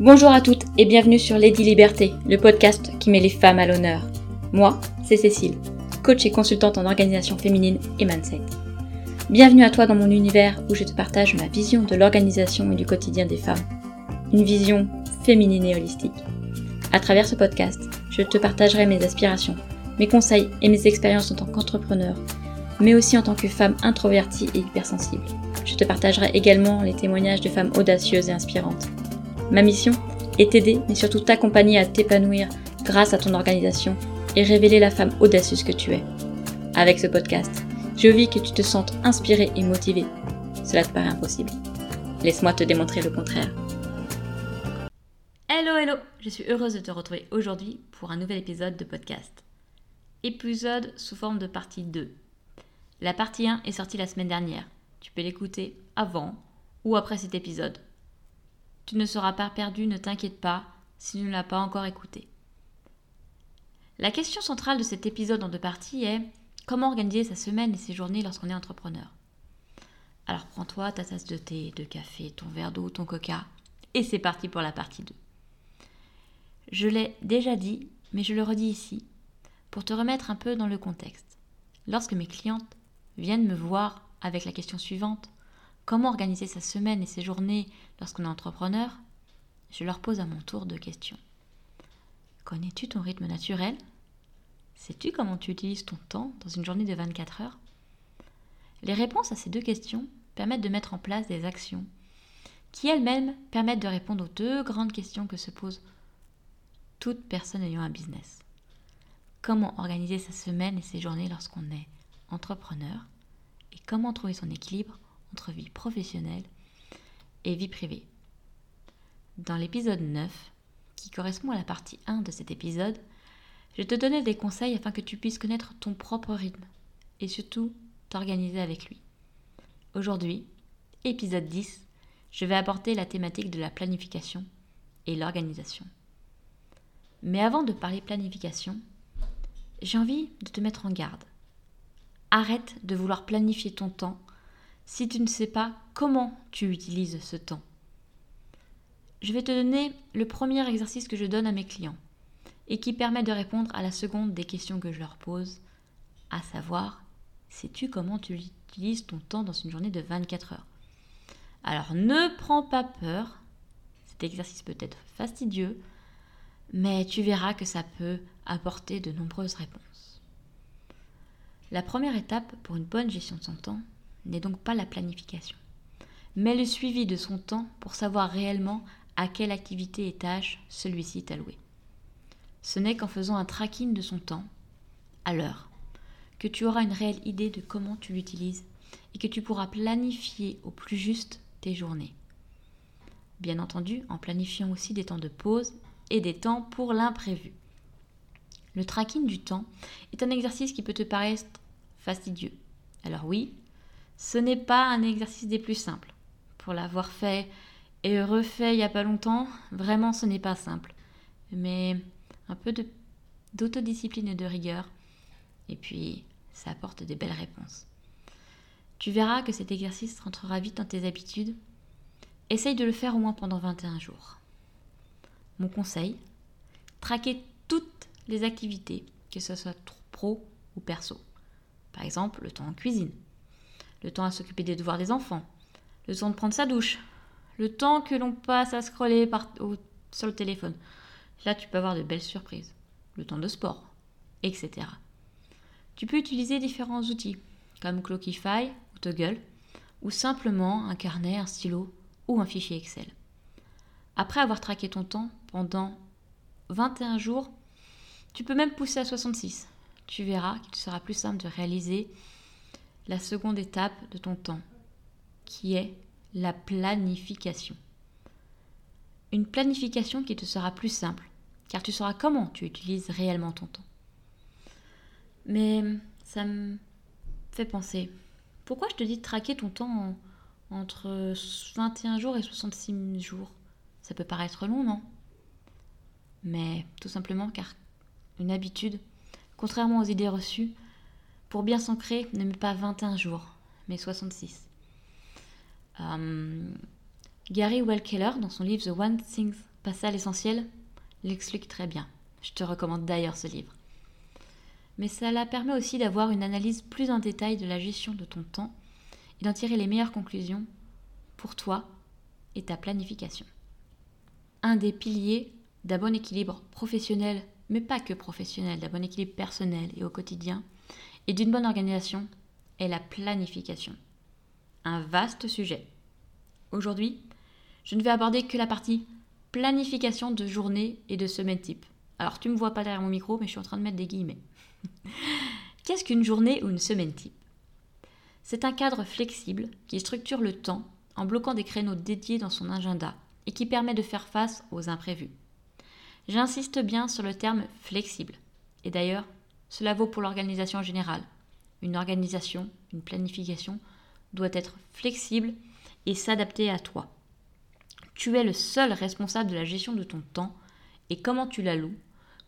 Bonjour à toutes et bienvenue sur Lady Liberté, le podcast qui met les femmes à l'honneur. Moi, c'est Cécile, coach et consultante en organisation féminine et mindset. Bienvenue à toi dans mon univers où je te partage ma vision de l'organisation et du quotidien des femmes. Une vision féminine et holistique. À travers ce podcast, je te partagerai mes aspirations, mes conseils et mes expériences en tant qu'entrepreneur, mais aussi en tant que femme introvertie et hypersensible. Je te partagerai également les témoignages de femmes audacieuses et inspirantes. Ma mission est t'aider, mais surtout t'accompagner à t'épanouir grâce à ton organisation et révéler la femme audacieuse que tu es. Avec ce podcast, je vis que tu te sentes inspirée et motivée. Cela te paraît impossible. Laisse-moi te démontrer le contraire. Hello, hello Je suis heureuse de te retrouver aujourd'hui pour un nouvel épisode de podcast. Épisode sous forme de partie 2. La partie 1 est sortie la semaine dernière. Tu peux l'écouter avant ou après cet épisode. Tu ne seras pas perdu, ne t'inquiète pas si tu ne l'as pas encore écouté. La question centrale de cet épisode en deux parties est comment organiser sa semaine et ses journées lorsqu'on est entrepreneur? Alors prends-toi ta tasse de thé, de café, ton verre d'eau, ton coca, et c'est parti pour la partie 2. Je l'ai déjà dit, mais je le redis ici, pour te remettre un peu dans le contexte. Lorsque mes clientes viennent me voir avec la question suivante, comment organiser sa semaine et ses journées lorsqu'on est entrepreneur, je leur pose à mon tour deux questions. Connais-tu ton rythme naturel? Sais-tu comment tu utilises ton temps dans une journée de 24 heures? Les réponses à ces deux questions permettent de mettre en place des actions qui elles-mêmes permettent de répondre aux deux grandes questions que se pose toute personne ayant un business. Comment organiser sa semaine et ses journées lorsqu'on est entrepreneur? Et comment trouver son équilibre entre vie professionnelle et vie privée. Dans l'épisode 9, qui correspond à la partie 1 de cet épisode, je te donnais des conseils afin que tu puisses connaître ton propre rythme et surtout t'organiser avec lui. Aujourd'hui, épisode 10, je vais apporter la thématique de la planification et l'organisation. Mais avant de parler planification, j'ai envie de te mettre en garde. Arrête de vouloir planifier ton temps si tu ne sais pas comment tu utilises ce temps. Je vais te donner le premier exercice que je donne à mes clients et qui permet de répondre à la seconde des questions que je leur pose, à savoir, sais-tu comment tu utilises ton temps dans une journée de 24 heures? Alors ne prends pas peur, cet exercice peut être fastidieux, mais tu verras que ça peut apporter de nombreuses réponses. La première étape pour une bonne gestion de son temps n'est donc pas la planification, mais le suivi de son temps pour savoir réellement à quelle activité et tâche celui-ci est alloué. Ce n'est qu'en faisant un tracking de son temps, à l'heure, que tu auras une réelle idée de comment tu l'utilises et que tu pourras planifier au plus juste tes journées. Bien entendu, en planifiant aussi des temps de pause et des temps pour l'imprévu. Le tracking du temps est un exercice qui peut te paraître fastidieux. Alors oui, ce n'est pas un exercice des plus simples. Pour l'avoir fait et refait il n'y a pas longtemps, vraiment ce n'est pas simple. Mais un peu d'autodiscipline et de rigueur, et puis ça apporte des belles réponses. Tu verras que cet exercice rentrera vite dans tes habitudes. Essaye de le faire au moins pendant 21 jours. Mon conseil, traquer toutes les activités, que ce soit pro ou perso. Par exemple, le temps en cuisine, le temps à s'occuper des devoirs des enfants, le temps de prendre sa douche, le temps que l'on passe à scroller par, sur le téléphone. Là, tu peux avoir de belles surprises. Le temps de sport, etc. Tu peux utiliser différents outils, comme Clockify ou Toggle, ou simplement un carnet, un stylo ou un fichier Excel. Après avoir traqué ton temps pendant 21 jours, tu peux même pousser à 66. Tu verras qu'il sera plus simple de réaliser la seconde étape de ton temps, qui est la planification. Une planification qui te sera plus simple, car tu sauras comment tu utilises réellement ton temps. Mais ça me fait penser, pourquoi je te dis de traquer ton temps entre 21 jours et 66 jours? Ça peut paraître long, non? Mais tout simplement car une habitude, contrairement aux idées reçues, pour bien s'ancrer, ne met pas 21 jours, mais 66. Euh, Gary Wellkeller, dans son livre The One Thing Passer à l'essentiel l'explique très bien. Je te recommande d'ailleurs ce livre. Mais cela permet aussi d'avoir une analyse plus en détail de la gestion de ton temps et d'en tirer les meilleures conclusions pour toi et ta planification. Un des piliers d'un bon équilibre professionnel, mais pas que professionnel, d'un bon équilibre personnel et au quotidien, et d'une bonne organisation est la planification. Un vaste sujet. Aujourd'hui, je ne vais aborder que la partie planification de journée et de semaine type. Alors tu ne me vois pas derrière mon micro, mais je suis en train de mettre des guillemets. Qu'est-ce qu'une journée ou une semaine type? C'est un cadre flexible qui structure le temps en bloquant des créneaux dédiés dans son agenda et qui permet de faire face aux imprévus. J'insiste bien sur le terme flexible. Et d'ailleurs, cela vaut pour l'organisation en général. Une organisation, une planification doit être flexible et s'adapter à toi. Tu es le seul responsable de la gestion de ton temps et comment tu la loues,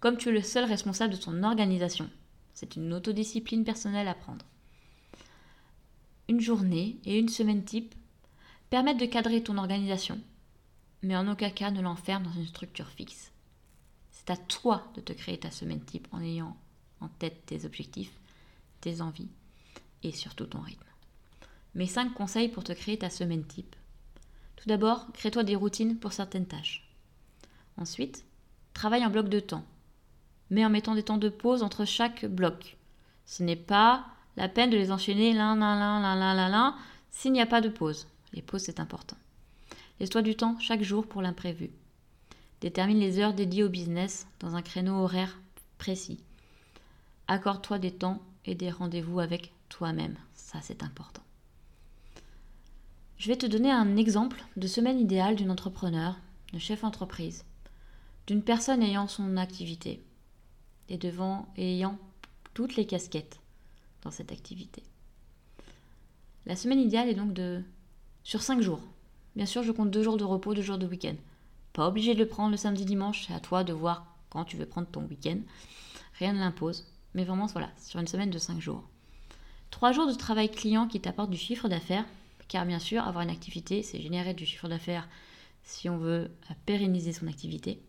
comme tu es le seul responsable de ton organisation. C'est une autodiscipline personnelle à prendre. Une journée et une semaine type permettent de cadrer ton organisation, mais en aucun cas ne l'enferme dans une structure fixe. C'est à toi de te créer ta semaine type en ayant en tête tes objectifs, tes envies et surtout ton rythme. Mes 5 conseils pour te créer ta semaine type. Tout d'abord, crée-toi des routines pour certaines tâches. Ensuite, travaille en bloc de temps, mais en mettant des temps de pause entre chaque bloc. Ce n'est pas la peine de les enchaîner l'un, l'un, l'un, l'un, l'un, l'un, s'il n'y a pas de pause. Les pauses, c'est important. Laisse-toi du temps chaque jour pour l'imprévu. Détermine les heures dédiées au business dans un créneau horaire précis. Accorde-toi des temps et des rendez-vous avec toi-même. Ça, c'est important. Je vais te donner un exemple de semaine idéale d'une entrepreneur, de chef entreprise, d'une personne ayant son activité et devant ayant toutes les casquettes dans cette activité. La semaine idéale est donc de sur 5 jours. Bien sûr, je compte 2 jours de repos, 2 jours de week-end. Pas obligé de le prendre le samedi dimanche, c'est à toi de voir quand tu veux prendre ton week-end. Rien ne l'impose. Mais vraiment, voilà, sur une semaine de 5 jours. 3 jours de travail client qui t'apporte du chiffre d'affaires car bien sûr, avoir une activité, c'est générer du chiffre d'affaires si on veut pérenniser son activité.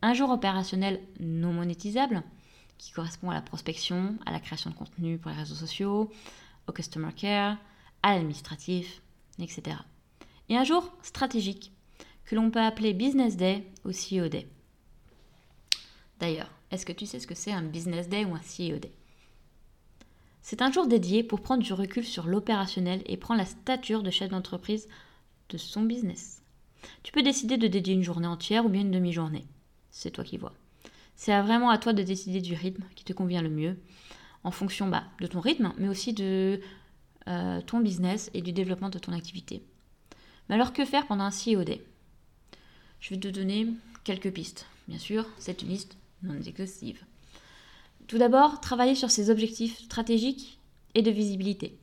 Un jour opérationnel non monétisable, qui correspond à la prospection, à la création de contenu pour les réseaux sociaux, au customer care, à l'administratif, etc. Et un jour stratégique, que l'on peut appeler Business Day ou CEO Day. D'ailleurs, est-ce que tu sais ce que c'est un Business Day ou un CEO Day? C'est un jour dédié pour prendre du recul sur l'opérationnel et prendre la stature de chef d'entreprise de son business. Tu peux décider de dédier une journée entière ou bien une demi-journée. C'est toi qui vois. C'est vraiment à toi de décider du rythme qui te convient le mieux, en fonction bah, de ton rythme, mais aussi de euh, ton business et du développement de ton activité. Mais alors que faire pendant un CEO Day? Je vais te donner quelques pistes. Bien sûr, c'est une liste non exhaustive. Tout d'abord, travailler sur ses objectifs stratégiques et de visibilité.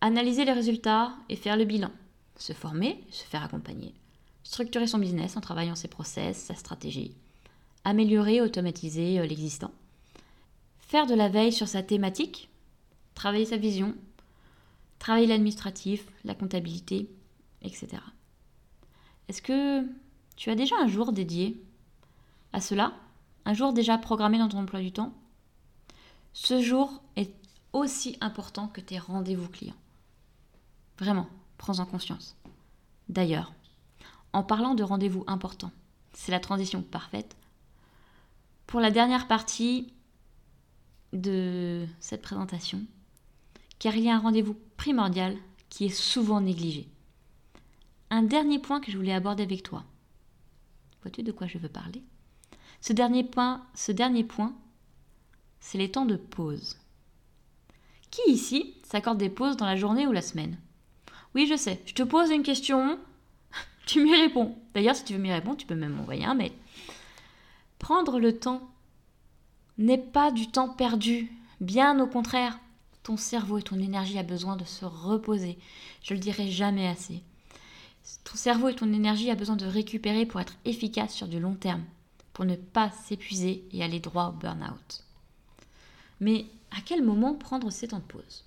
Analyser les résultats et faire le bilan. Se former, se faire accompagner. Structurer son business en travaillant ses process, sa stratégie. Améliorer, automatiser euh, l'existant. Faire de la veille sur sa thématique. Travailler sa vision. Travailler l'administratif, la comptabilité, etc. Est-ce que tu as déjà un jour dédié à cela un jour déjà programmé dans ton emploi du temps, ce jour est aussi important que tes rendez-vous clients. Vraiment, prends-en conscience. D'ailleurs, en parlant de rendez-vous importants, c'est la transition parfaite pour la dernière partie de cette présentation, car il y a un rendez-vous primordial qui est souvent négligé. Un dernier point que je voulais aborder avec toi. Vois-tu de quoi je veux parler? Ce dernier point, ce dernier point, c'est les temps de pause. Qui ici s'accorde des pauses dans la journée ou la semaine? Oui, je sais, je te pose une question, tu m'y réponds. D'ailleurs, si tu veux m'y répondre, tu peux même m'envoyer un mail. Prendre le temps n'est pas du temps perdu, bien au contraire. Ton cerveau et ton énergie a besoin de se reposer. Je le dirai jamais assez. Ton cerveau et ton énergie a besoin de récupérer pour être efficace sur du long terme pour ne pas s'épuiser et aller droit au burn-out. Mais à quel moment prendre ces temps de pause?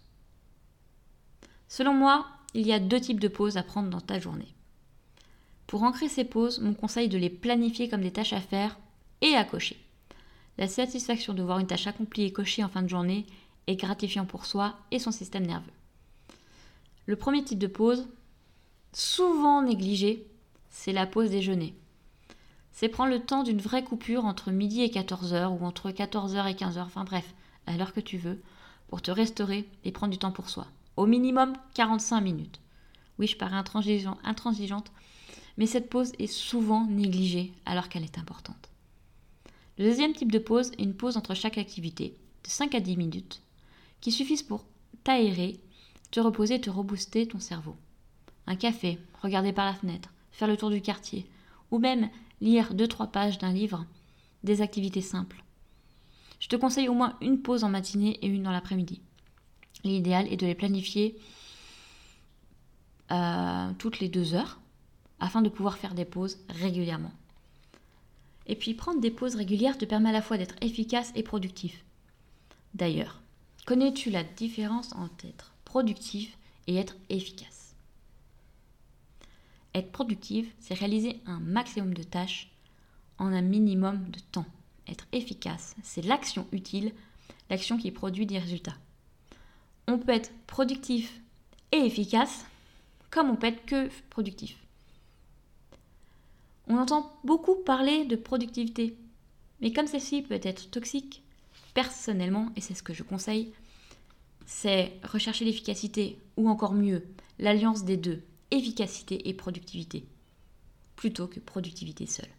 Selon moi, il y a deux types de pauses à prendre dans ta journée. Pour ancrer ces pauses, mon conseil est de les planifier comme des tâches à faire et à cocher. La satisfaction de voir une tâche accomplie et cochée en fin de journée est gratifiant pour soi et son système nerveux. Le premier type de pause, souvent négligé, c'est la pause déjeuner. C'est prendre le temps d'une vraie coupure entre midi et 14h ou entre 14h et 15h, enfin bref, à l'heure que tu veux, pour te restaurer et prendre du temps pour soi. Au minimum 45 minutes. Oui, je parais intransigeante, mais cette pause est souvent négligée alors qu'elle est importante. Le deuxième type de pause est une pause entre chaque activité, de 5 à 10 minutes, qui suffisent pour t'aérer, te reposer te rebooster ton cerveau. Un café, regarder par la fenêtre, faire le tour du quartier, ou même lire 2-3 pages d'un livre, des activités simples. Je te conseille au moins une pause en matinée et une dans l'après-midi. L'idéal est de les planifier euh, toutes les deux heures afin de pouvoir faire des pauses régulièrement. Et puis prendre des pauses régulières te permet à la fois d'être efficace et productif. D'ailleurs, connais-tu la différence entre être productif et être efficace? Être productif, c'est réaliser un maximum de tâches en un minimum de temps. Être efficace, c'est l'action utile, l'action qui produit des résultats. On peut être productif et efficace, comme on peut être que productif. On entend beaucoup parler de productivité, mais comme celle-ci peut être toxique, personnellement, et c'est ce que je conseille, c'est rechercher l'efficacité, ou encore mieux, l'alliance des deux, efficacité et productivité, plutôt que productivité seule.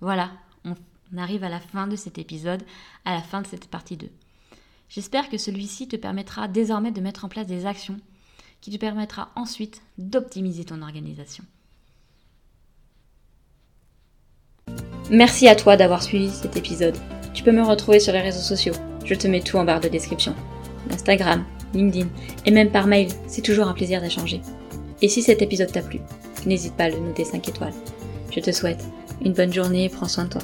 Voilà, on arrive à la fin de cet épisode, à la fin de cette partie 2. J'espère que celui-ci te permettra désormais de mettre en place des actions qui te permettra ensuite d'optimiser ton organisation. Merci à toi d'avoir suivi cet épisode. Tu peux me retrouver sur les réseaux sociaux. Je te mets tout en barre de description. Instagram, LinkedIn et même par mail, c'est toujours un plaisir d'échanger. Et si cet épisode t'a plu, n'hésite pas à le noter 5 étoiles. Je te souhaite une bonne journée et prends soin de toi.